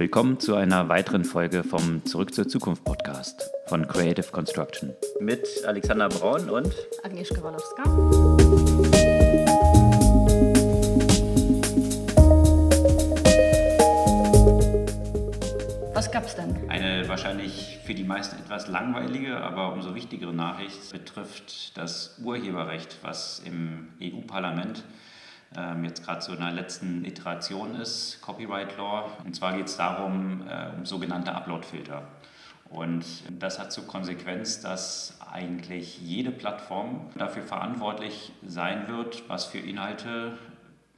Willkommen zu einer weiteren Folge vom Zurück zur Zukunft Podcast von Creative Construction. Mit Alexander Braun und Agnieszka Walowska. Was gab's denn? Eine wahrscheinlich für die meisten etwas langweilige, aber umso wichtigere Nachricht betrifft das Urheberrecht, was im EU-Parlament jetzt gerade so in der letzten Iteration ist, Copyright Law. Und zwar geht es darum, äh, um sogenannte Upload-Filter. Und das hat zur Konsequenz, dass eigentlich jede Plattform dafür verantwortlich sein wird, was für Inhalte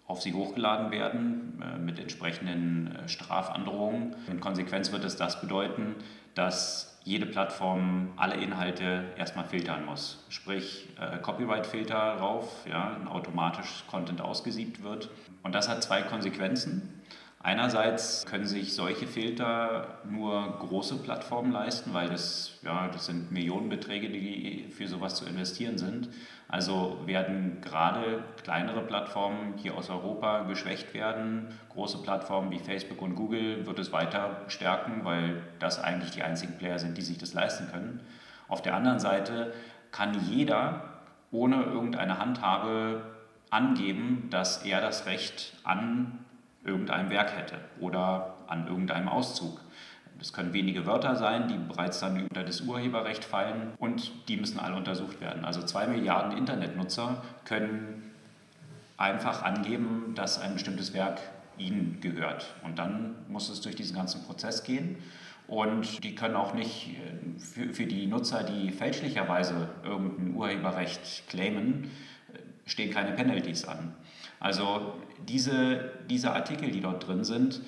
auf sie hochgeladen werden äh, mit entsprechenden äh, Strafandrohungen. In Konsequenz wird es das bedeuten, dass jede Plattform alle Inhalte erstmal filtern muss. Sprich, äh, Copyright-Filter rauf, ja, automatisch Content ausgesiebt wird. Und das hat zwei Konsequenzen. Einerseits können sich solche Filter nur große Plattformen leisten, weil das, ja, das sind Millionenbeträge, die für sowas zu investieren sind. Also werden gerade kleinere Plattformen hier aus Europa geschwächt werden. Große Plattformen wie Facebook und Google wird es weiter stärken, weil das eigentlich die einzigen Player sind, die sich das leisten können. Auf der anderen Seite kann jeder ohne irgendeine Handhabe angeben, dass er das Recht an irgendeinem Werk hätte oder an irgendeinem Auszug. Das können wenige Wörter sein, die bereits dann unter das Urheberrecht fallen und die müssen alle untersucht werden. Also zwei Milliarden Internetnutzer können einfach angeben, dass ein bestimmtes Werk ihnen gehört. Und dann muss es durch diesen ganzen Prozess gehen. Und die können auch nicht für, für die Nutzer, die fälschlicherweise irgendein Urheberrecht claimen, stehen keine Penalties an. Also diese, diese Artikel, die dort drin sind,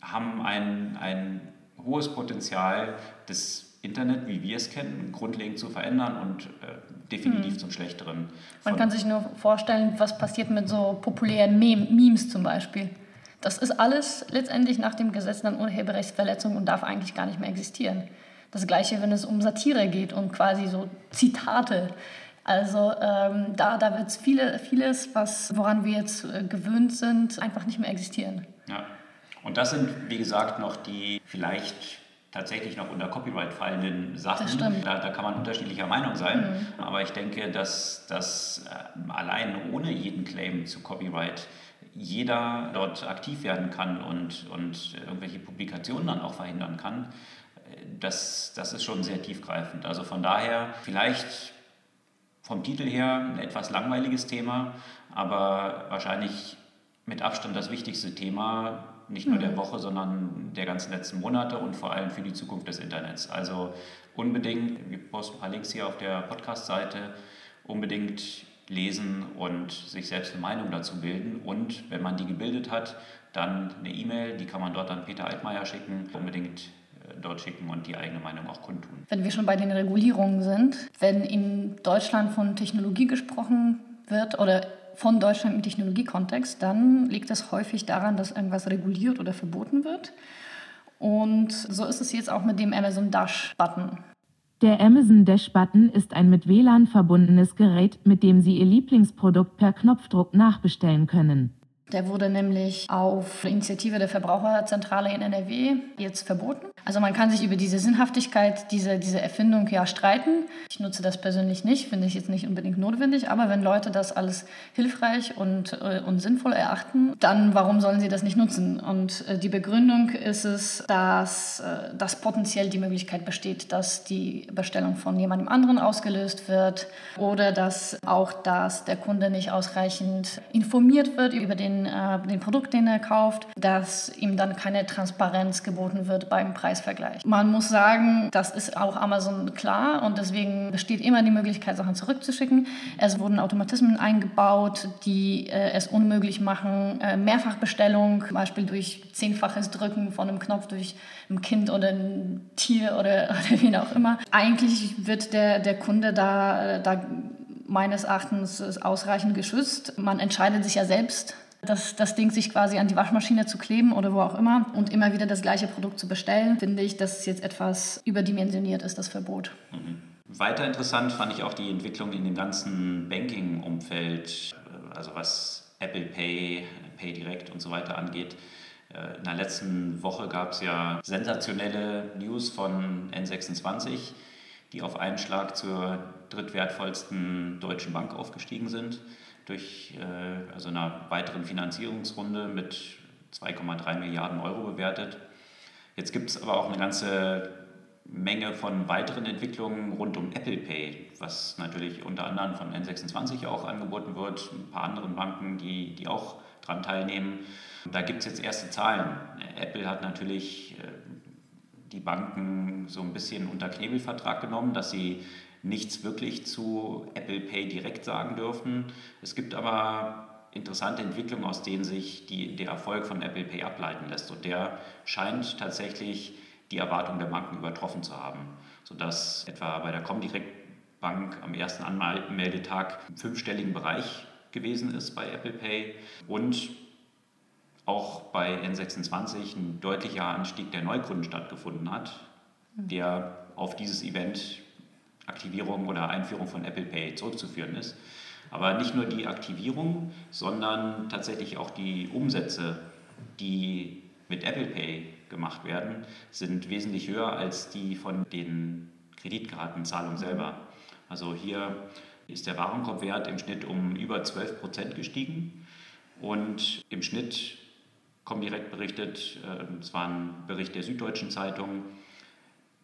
haben ein, ein hohes Potenzial, das Internet, wie wir es kennen, grundlegend zu verändern und äh, definitiv mhm. zum Schlechteren. Man kann sich nur vorstellen, was passiert mit so populären Mem Memes zum Beispiel. Das ist alles letztendlich nach dem Gesetz dann Urheberrechtsverletzung und darf eigentlich gar nicht mehr existieren. Das gleiche, wenn es um Satire geht und quasi so Zitate. Also ähm, da, da wird viele, vieles, was, woran wir jetzt äh, gewöhnt sind, einfach nicht mehr existieren. Ja. Und das sind, wie gesagt, noch die vielleicht tatsächlich noch unter Copyright fallenden Sachen. Da, da, kann man unterschiedlicher Meinung sein. Mhm. Aber ich denke, dass, dass äh, allein ohne jeden Claim zu Copyright jeder dort aktiv werden kann und, und irgendwelche Publikationen dann auch verhindern kann. Äh, das, das ist schon sehr tiefgreifend. Also von daher vielleicht vom Titel her ein etwas langweiliges Thema, aber wahrscheinlich mit Abstand das wichtigste Thema, nicht nur der mhm. Woche, sondern der ganzen letzten Monate und vor allem für die Zukunft des Internets. Also unbedingt, wir posten ein paar Links hier auf der Podcast-Seite, unbedingt lesen und sich selbst eine Meinung dazu bilden. Und wenn man die gebildet hat, dann eine E-Mail, die kann man dort an Peter Altmaier schicken, unbedingt dort schicken und die eigene Meinung auch kundtun. Wenn wir schon bei den Regulierungen sind, wenn in Deutschland von Technologie gesprochen wird oder von Deutschland im Technologiekontext, dann liegt es häufig daran, dass irgendwas reguliert oder verboten wird. Und so ist es jetzt auch mit dem Amazon Dash-Button. Der Amazon Dash-Button ist ein mit WLAN verbundenes Gerät, mit dem Sie Ihr Lieblingsprodukt per Knopfdruck nachbestellen können. Der wurde nämlich auf Initiative der Verbraucherzentrale in NRW jetzt verboten. Also man kann sich über diese Sinnhaftigkeit dieser diese Erfindung ja streiten. Ich nutze das persönlich nicht, finde ich jetzt nicht unbedingt notwendig, aber wenn Leute das alles hilfreich und, äh, und sinnvoll erachten, dann warum sollen sie das nicht nutzen? Und äh, die Begründung ist es, dass, äh, dass potenziell die Möglichkeit besteht, dass die Bestellung von jemandem anderen ausgelöst wird oder dass auch dass der Kunde nicht ausreichend informiert wird über den äh, den Produkt, den er kauft, dass ihm dann keine Transparenz geboten wird beim Preisvergleich. Man muss sagen, das ist auch Amazon klar und deswegen besteht immer die Möglichkeit, Sachen zurückzuschicken. Es wurden Automatismen eingebaut, die äh, es unmöglich machen, äh, Mehrfachbestellung, zum Beispiel durch zehnfaches Drücken von einem Knopf durch ein Kind oder ein Tier oder, oder wie auch immer. Eigentlich wird der, der Kunde da, äh, da meines Erachtens ausreichend geschützt. Man entscheidet sich ja selbst, das, das Ding sich quasi an die Waschmaschine zu kleben oder wo auch immer und immer wieder das gleiche Produkt zu bestellen, finde ich, dass es jetzt etwas überdimensioniert ist, das Verbot. Mhm. Weiter interessant fand ich auch die Entwicklung in dem ganzen Banking-Umfeld, also was Apple Pay, PayDirect und so weiter angeht. Äh, in der letzten Woche gab es ja sensationelle News von N26, die auf einen Schlag zur drittwertvollsten deutschen Bank aufgestiegen sind, durch äh, also einer weiteren Finanzierungsrunde mit 2,3 Milliarden Euro bewertet. Jetzt gibt es aber auch eine ganze Menge von weiteren Entwicklungen rund um Apple Pay, was natürlich unter anderem von N26 auch angeboten wird, ein paar anderen Banken, die, die auch daran teilnehmen. Da gibt es jetzt erste Zahlen. Apple hat natürlich äh, die Banken so ein bisschen unter Knebelvertrag genommen, dass sie nichts wirklich zu Apple Pay direkt sagen dürfen. Es gibt aber interessante Entwicklungen, aus denen sich die, der Erfolg von Apple Pay ableiten lässt. Und der scheint tatsächlich die Erwartung der Banken übertroffen zu haben, sodass etwa bei der Comdirect Bank am ersten Anmeldetag im fünfstelligen Bereich gewesen ist bei Apple Pay und auch bei N26 ein deutlicher Anstieg der Neukunden stattgefunden hat, der auf dieses Event Aktivierung oder Einführung von Apple Pay zurückzuführen ist. Aber nicht nur die Aktivierung, sondern tatsächlich auch die Umsätze, die mit Apple Pay gemacht werden, sind wesentlich höher als die von den Kreditkartenzahlungen selber. Also hier ist der Warenkorbwert im Schnitt um über 12 Prozent gestiegen und im Schnitt kommt direkt berichtet, es äh, war ein Bericht der Süddeutschen Zeitung,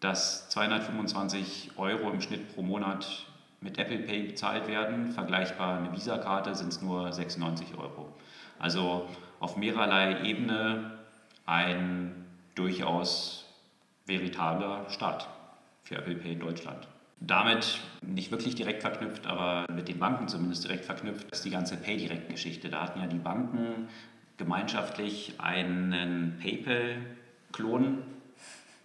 dass 225 Euro im Schnitt pro Monat mit Apple Pay bezahlt werden. Vergleichbar eine Visa-Karte sind es nur 96 Euro. Also auf mehrerlei Ebene ein durchaus veritabler Start für Apple Pay in Deutschland. Damit nicht wirklich direkt verknüpft, aber mit den Banken zumindest direkt verknüpft, ist die ganze Pay-Direct-Geschichte. Da hatten ja die Banken gemeinschaftlich einen PayPal-Klon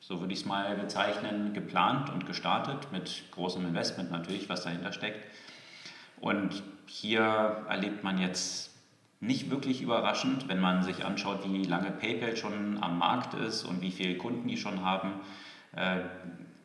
so würde ich es mal bezeichnen, geplant und gestartet mit großem Investment natürlich, was dahinter steckt. Und hier erlebt man jetzt nicht wirklich überraschend, wenn man sich anschaut, wie lange PayPal schon am Markt ist und wie viele Kunden die schon haben, äh,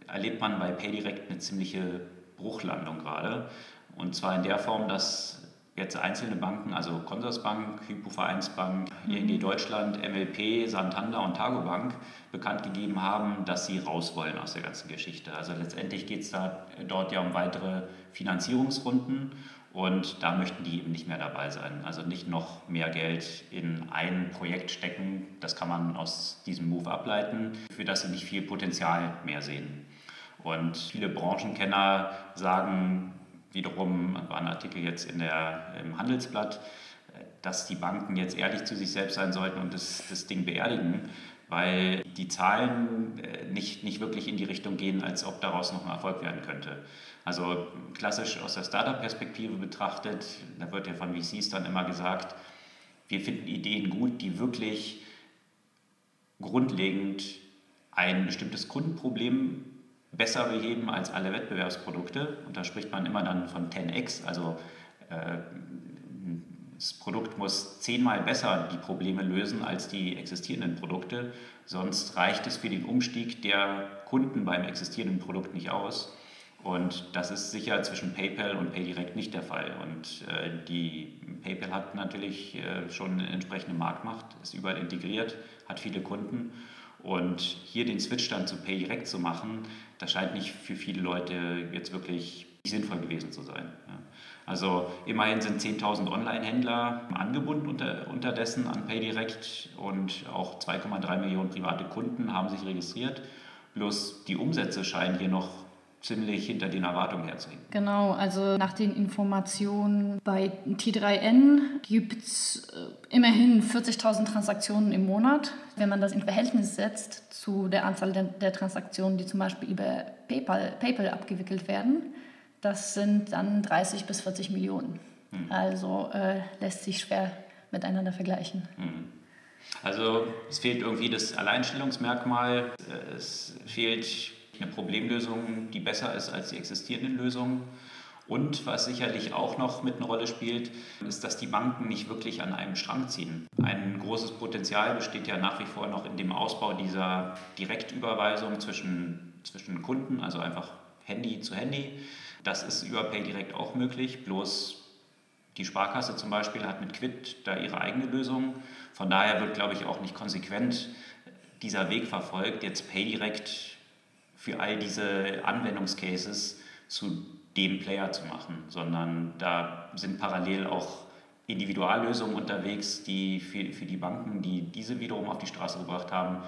erlebt man bei PayDirect eine ziemliche Bruchlandung gerade. Und zwar in der Form, dass jetzt einzelne Banken, also Consorsbank, Hypovereinsbank, ING mhm. Deutschland, MLP, Santander und Targobank bekannt gegeben haben, dass sie raus wollen aus der ganzen Geschichte. Also letztendlich geht es da dort ja um weitere Finanzierungsrunden und da möchten die eben nicht mehr dabei sein. Also nicht noch mehr Geld in ein Projekt stecken, das kann man aus diesem Move ableiten, für das sie nicht viel Potenzial mehr sehen. Und viele Branchenkenner sagen, wiederum war ein Artikel jetzt in der, im Handelsblatt, dass die Banken jetzt ehrlich zu sich selbst sein sollten und das, das Ding beerdigen, weil die Zahlen äh, nicht, nicht wirklich in die Richtung gehen, als ob daraus noch ein Erfolg werden könnte. Also klassisch aus der Startup-Perspektive betrachtet, da wird ja von VCs dann immer gesagt, wir finden Ideen gut, die wirklich grundlegend ein bestimmtes Kundenproblem besser beheben als alle Wettbewerbsprodukte. Und da spricht man immer dann von 10x, also äh, das Produkt muss zehnmal besser die Probleme lösen als die existierenden Produkte, sonst reicht es für den Umstieg der Kunden beim existierenden Produkt nicht aus. Und das ist sicher zwischen PayPal und PayDirect nicht der Fall. Und äh, die PayPal hat natürlich äh, schon eine entsprechende Marktmacht, ist überall integriert, hat viele Kunden. Und hier den Switch dann zu PayDirect zu machen, das scheint nicht für viele Leute jetzt wirklich sinnvoll gewesen zu sein. Also immerhin sind 10.000 Online-Händler angebunden unter, unterdessen an PayDirect und auch 2,3 Millionen private Kunden haben sich registriert. Bloß die Umsätze scheinen hier noch ziemlich hinter den Erwartungen herzuhängen. Genau, also nach den Informationen bei T3N gibt es äh, immerhin 40.000 Transaktionen im Monat. Wenn man das in Verhältnis setzt zu der Anzahl der, der Transaktionen, die zum Beispiel über PayPal, PayPal abgewickelt werden, das sind dann 30 bis 40 Millionen. Hm. Also äh, lässt sich schwer miteinander vergleichen. Hm. Also es fehlt irgendwie das Alleinstellungsmerkmal, es fehlt eine Problemlösung, die besser ist als die existierenden Lösungen. Und was sicherlich auch noch mit eine Rolle spielt, ist, dass die Banken nicht wirklich an einem Strang ziehen. Ein großes Potenzial besteht ja nach wie vor noch in dem Ausbau dieser Direktüberweisung zwischen, zwischen Kunden, also einfach Handy zu Handy. Das ist über PayDirect auch möglich, bloß Die Sparkasse zum Beispiel hat mit Quid da ihre eigene Lösung. Von daher wird, glaube ich, auch nicht konsequent dieser Weg verfolgt, jetzt PayDirect für all diese Anwendungscases zu dem Player zu machen, sondern da sind parallel auch Individuallösungen unterwegs, die für, für die Banken, die diese wiederum auf die Straße gebracht haben,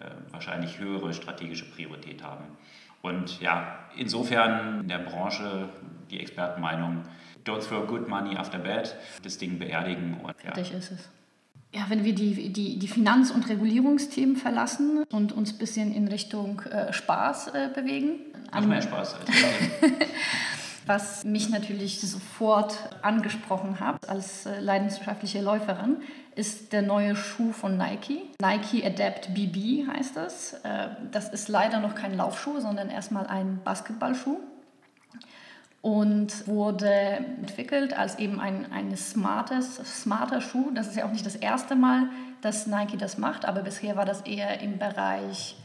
äh, wahrscheinlich höhere strategische Priorität haben. Und ja, insofern in der Branche die Expertenmeinung, don't throw good money after bad, das Ding beerdigen. Und, ja. Fertig ist es. Ja, wenn wir die, die, die Finanz- und Regulierungsthemen verlassen und uns ein bisschen in Richtung äh, Spaß äh, bewegen. Noch mehr Spaß. Als Was mich natürlich sofort angesprochen hat als äh, leidenschaftliche Läuferin, ist der neue Schuh von Nike. Nike Adapt BB heißt das. Äh, das ist leider noch kein Laufschuh, sondern erstmal ein Basketballschuh und wurde entwickelt als eben ein, ein smartes, smarter Schuh. Das ist ja auch nicht das erste Mal, dass Nike das macht, aber bisher war das eher im Bereich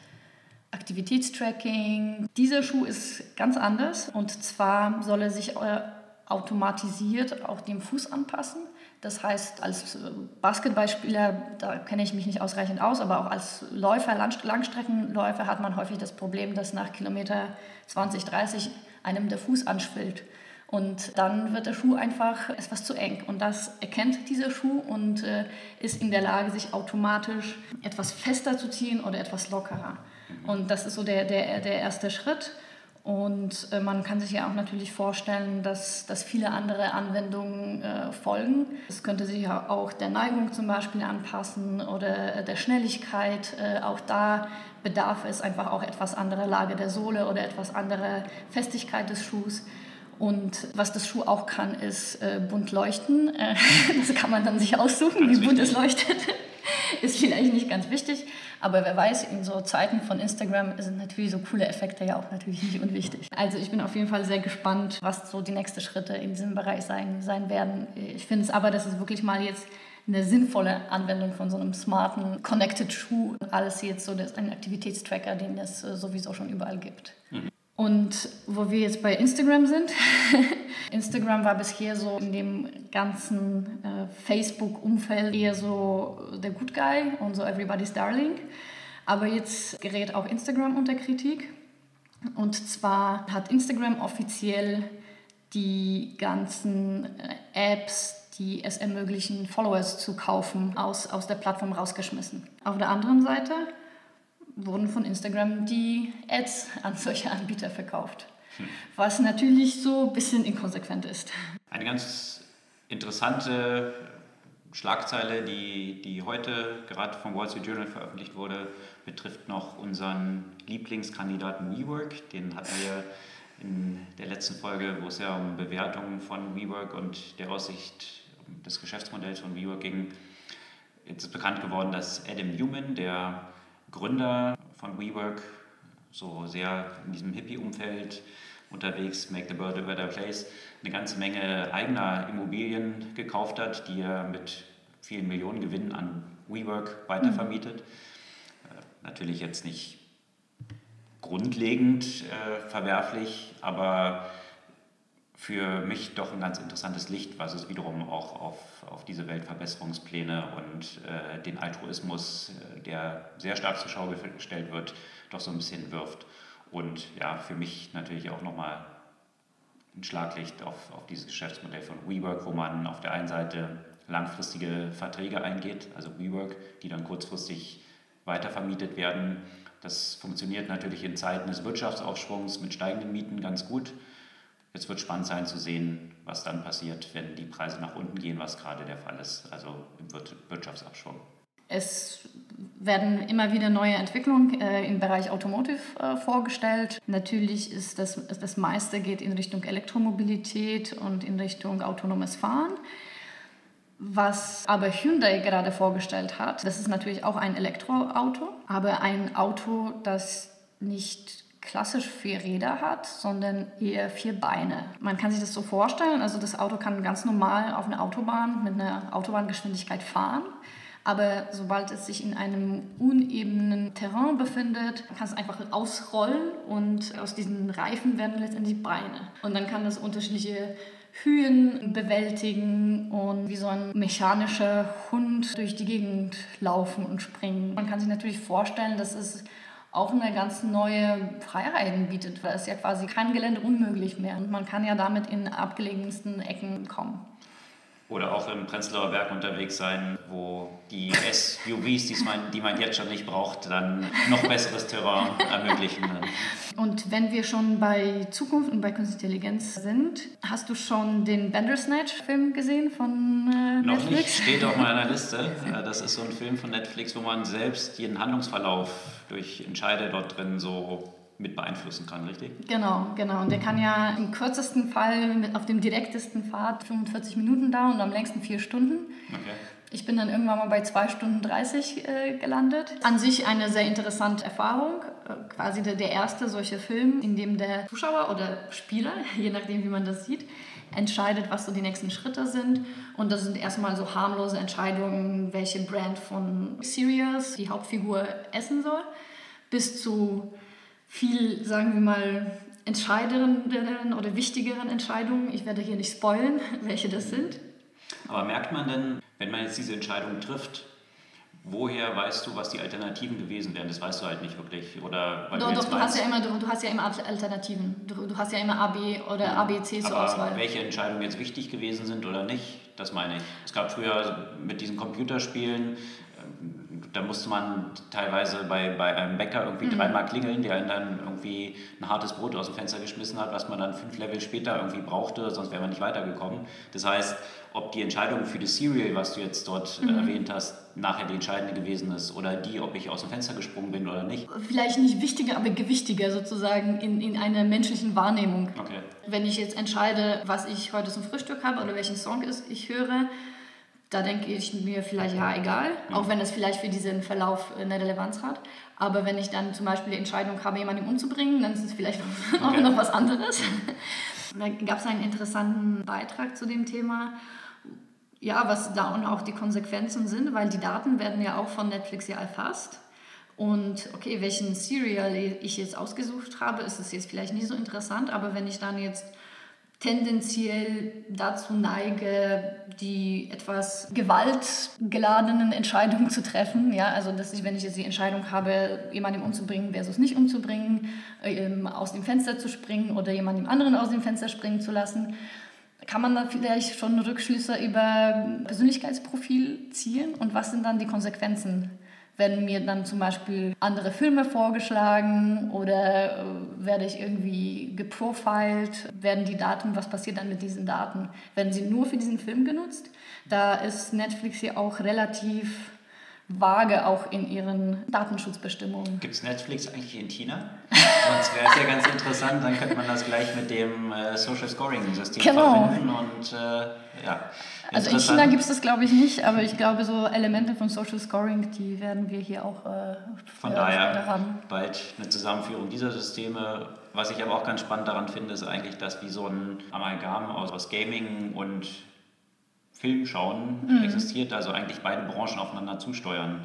Aktivitätstracking. Dieser Schuh ist ganz anders und zwar soll er sich äh, automatisiert auch dem Fuß anpassen. Das heißt, als äh, Basketballspieler, da kenne ich mich nicht ausreichend aus, aber auch als Läufer, Langstreckenläufer hat man häufig das Problem, dass nach Kilometer 20, 30 einem der Fuß anschwillt. Und dann wird der Schuh einfach etwas zu eng. Und das erkennt dieser Schuh und äh, ist in der Lage, sich automatisch etwas fester zu ziehen oder etwas lockerer. Und das ist so der, der, der erste Schritt. Und äh, man kann sich ja auch natürlich vorstellen, dass, dass viele andere Anwendungen äh, folgen. Es könnte sich ja auch der Neigung zum Beispiel anpassen oder der Schnelligkeit. Äh, auch da bedarf es einfach auch etwas anderer Lage der Sohle oder etwas anderer Festigkeit des Schuhs. Und was das Schuh auch kann, ist äh, bunt leuchten. Äh, das kann man dann sich aussuchen, wie bunt es leuchtet. ist vielleicht nicht ganz wichtig. Aber wer weiß, in so Zeiten von Instagram sind natürlich so coole Effekte ja auch natürlich nicht unwichtig. Also ich bin auf jeden Fall sehr gespannt, was so die nächsten Schritte in diesem Bereich sein, sein werden. Ich finde es aber, dass es wirklich mal jetzt eine sinnvolle Anwendung von so einem smarten Connected Schuh alles jetzt so das ein Aktivitätstracker, den es äh, sowieso schon überall gibt. Mhm. Und wo wir jetzt bei Instagram sind, Instagram war bisher so in dem ganzen äh, Facebook-Umfeld eher so der Good Guy und so Everybody's Darling. Aber jetzt gerät auch Instagram unter Kritik. Und zwar hat Instagram offiziell die ganzen äh, Apps, die es ermöglichen, Followers zu kaufen, aus, aus der Plattform rausgeschmissen. Auf der anderen Seite wurden von Instagram die Ads an solche Anbieter verkauft. Hm. Was natürlich so ein bisschen inkonsequent ist. Eine ganz interessante Schlagzeile, die, die heute gerade vom Wall Street Journal veröffentlicht wurde, betrifft noch unseren Lieblingskandidaten WeWork. Den hatten wir in der letzten Folge, wo es ja um Bewertungen von WeWork und der Aussicht des Geschäftsmodells von WeWork ging. Jetzt ist bekannt geworden, dass Adam Newman, der Gründer von WeWork, so sehr in diesem Hippie-Umfeld unterwegs, Make the World a Better Place, eine ganze Menge eigener Immobilien gekauft hat, die er mit vielen Millionen Gewinnen an WeWork weitervermietet. Mhm. Äh, natürlich jetzt nicht grundlegend äh, verwerflich, aber für mich doch ein ganz interessantes Licht, was es wiederum auch auf, auf diese Weltverbesserungspläne und äh, den Altruismus, äh, der sehr stark zur Schau gestellt wird, doch so ein bisschen wirft. Und ja, für mich natürlich auch nochmal ein Schlaglicht auf, auf dieses Geschäftsmodell von WeWork, wo man auf der einen Seite langfristige Verträge eingeht, also WeWork, die dann kurzfristig weitervermietet werden. Das funktioniert natürlich in Zeiten des Wirtschaftsaufschwungs mit steigenden Mieten ganz gut. Es wird spannend sein zu sehen, was dann passiert, wenn die Preise nach unten gehen, was gerade der Fall ist, also im Wirtschaftsabschwung. Es werden immer wieder neue Entwicklungen äh, im Bereich Automotive äh, vorgestellt. Natürlich ist das, das meiste geht in Richtung Elektromobilität und in Richtung autonomes Fahren. Was aber Hyundai gerade vorgestellt hat, das ist natürlich auch ein Elektroauto, aber ein Auto, das nicht klassisch vier Räder hat, sondern eher vier Beine. Man kann sich das so vorstellen, also das Auto kann ganz normal auf einer Autobahn mit einer Autobahngeschwindigkeit fahren, Aber sobald es sich in einem unebenen Terrain befindet, kann es einfach ausrollen und aus diesen Reifen werden letztendlich Beine. Und dann kann es unterschiedliche Höhen bewältigen und wie so ein mechanischer Hund durch die Gegend laufen und springen. Man kann sich natürlich vorstellen, dass es auch eine ganz neue Freiheiten bietet, weil es ja quasi kein Gelände unmöglich mehr und man kann ja damit in abgelegensten Ecken kommen. Oder auch im Prenzlauer Berg unterwegs sein, wo die SUVs, die man, die man jetzt schon nicht braucht, dann noch besseres Terrain ermöglichen. Und wenn wir schon bei Zukunft und bei Künstliche Intelligenz sind, hast du schon den Bandersnatch-Film gesehen von äh, noch Netflix? Noch nicht, steht auf meiner Liste. Das ist so ein Film von Netflix, wo man selbst jeden Handlungsverlauf durch Entscheide dort drin so mit beeinflussen kann, richtig? Genau, genau. Und der kann ja im kürzesten Fall mit auf dem direktesten Pfad 45 Minuten dauern und am längsten vier Stunden. Okay. Ich bin dann irgendwann mal bei 2 Stunden 30 äh, gelandet. An sich eine sehr interessante Erfahrung. Äh, quasi der, der erste solche Film, in dem der Zuschauer oder Spieler, je nachdem wie man das sieht, entscheidet, was so die nächsten Schritte sind. Und das sind erstmal so harmlose Entscheidungen, welche Brand von Cereals die Hauptfigur essen soll, bis zu viel, sagen wir mal, entscheidenderen oder wichtigeren Entscheidungen. Ich werde hier nicht spoilen, welche das sind. Aber merkt man denn, wenn man jetzt diese Entscheidung trifft, woher weißt du, was die Alternativen gewesen wären? Das weißt du halt nicht wirklich. Oder weil doch, du, doch, du, hast ja immer, du, du, hast ja immer Alternativen. Du, du hast ja immer A, B oder ja. A, B, C zur Aber Auswahl. welche Entscheidungen jetzt wichtig gewesen sind oder nicht, das meine ich. Es gab früher mit diesen Computerspielen da musste man teilweise bei, bei einem Bäcker irgendwie mhm. dreimal klingeln, der dann irgendwie ein hartes Brot aus dem Fenster geschmissen hat, was man dann fünf Level später irgendwie brauchte, sonst wäre man nicht weitergekommen. Das heißt, ob die Entscheidung für das Serial, was du jetzt dort äh, mhm. erwähnt hast, nachher die entscheidende gewesen ist oder die, ob ich aus dem Fenster gesprungen bin oder nicht. Vielleicht nicht wichtiger, aber gewichtiger sozusagen in, in einer menschlichen Wahrnehmung. Okay. Wenn ich jetzt entscheide, was ich heute zum Frühstück habe oder welchen Song ich höre, da denke ich mir vielleicht, ja, egal, auch wenn es vielleicht für diesen Verlauf eine Relevanz hat. Aber wenn ich dann zum Beispiel die Entscheidung habe, jemanden umzubringen, dann ist es vielleicht okay. auch noch was anderes. da gab es einen interessanten Beitrag zu dem Thema, ja, was da und auch die Konsequenzen sind, weil die Daten werden ja auch von Netflix ja erfasst. Und okay, welchen Serial ich jetzt ausgesucht habe, ist es jetzt vielleicht nicht so interessant, aber wenn ich dann jetzt tendenziell dazu neige, die etwas gewaltgeladenen Entscheidungen zu treffen. Ja, also dass ich, wenn ich jetzt die Entscheidung habe, jemanden umzubringen versus nicht umzubringen, ähm, aus dem Fenster zu springen oder jemandem anderen aus dem Fenster springen zu lassen, kann man da vielleicht schon Rückschlüsse über Persönlichkeitsprofil ziehen und was sind dann die Konsequenzen werden mir dann zum Beispiel andere Filme vorgeschlagen oder äh, werde ich irgendwie geprofiled? Werden die Daten, was passiert dann mit diesen Daten? Werden sie nur für diesen Film genutzt? Da ist Netflix ja auch relativ vage auch in ihren Datenschutzbestimmungen. Gibt es Netflix eigentlich in China? Sonst wäre es ja ganz interessant, dann könnte man das gleich mit dem äh, Social Scoring System genau. verbinden und äh, ja. Also in China gibt es das glaube ich nicht, aber ich glaube so Elemente von Social Scoring, die werden wir hier auch äh, von daher haben. bald eine Zusammenführung dieser Systeme. Was ich aber auch ganz spannend daran finde, ist eigentlich, dass wie so ein Amalgam aus Gaming und Filmschauen mhm. existiert, also eigentlich beide Branchen aufeinander zusteuern.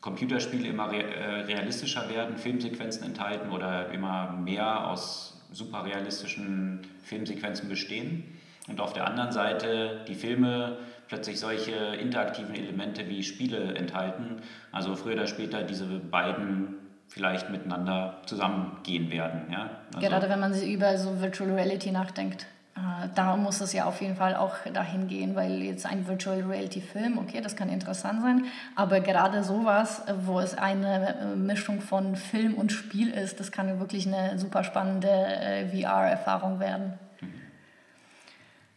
Computerspiele immer äh, realistischer werden, Filmsequenzen enthalten oder immer mehr aus super realistischen Filmsequenzen bestehen. Und auf der anderen Seite die Filme plötzlich solche interaktiven Elemente wie Spiele enthalten. Also früher oder später diese beiden vielleicht miteinander zusammengehen werden. Ja? Also Gerade wenn man über so Virtual Reality nachdenkt. Äh, da muss es ja auf jeden Fall auch dahin gehen, weil jetzt ein Virtual Reality Film, okay, das kann interessant sein, aber gerade sowas, wo es eine äh, Mischung von Film und Spiel ist, das kann wirklich eine super spannende äh, VR-Erfahrung werden.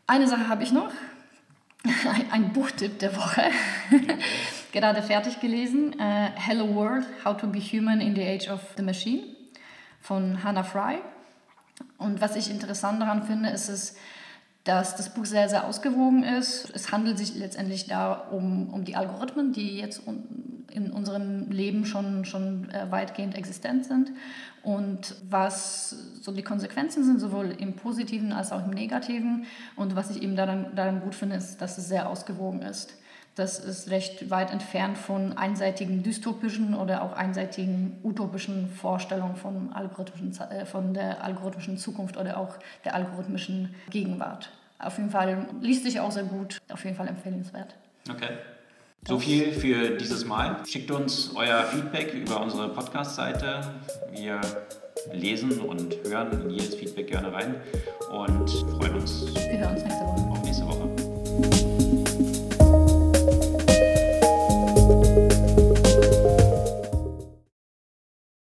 Eine Sache habe ich noch, ein Buchtipp der Woche, gerade fertig gelesen, Hello World, How to be Human in the Age of the Machine von Hannah Fry. Und was ich interessant daran finde, ist es, dass das Buch sehr, sehr ausgewogen ist. Es handelt sich letztendlich da um, um die Algorithmen, die jetzt in unserem Leben schon, schon äh, weitgehend existent sind und was so die Konsequenzen sind, sowohl im Positiven als auch im Negativen. Und was ich eben daran, daran gut finde, ist, dass es sehr ausgewogen ist Das ist recht weit entfernt von einseitigen dystopischen oder auch einseitigen utopischen Vorstellungen von, algorithmischen, äh, von der algorithmischen Zukunft oder auch der algorithmischen Gegenwart. Auf jeden Fall liest sich auch sehr gut, auf jeden Fall empfehlenswert. Okay. So viel für dieses Mal. Schickt uns euer Feedback über unsere Podcast-Seite. Wir lesen und hören jedes Feedback gerne rein und freuen uns. Wir hören uns nächstes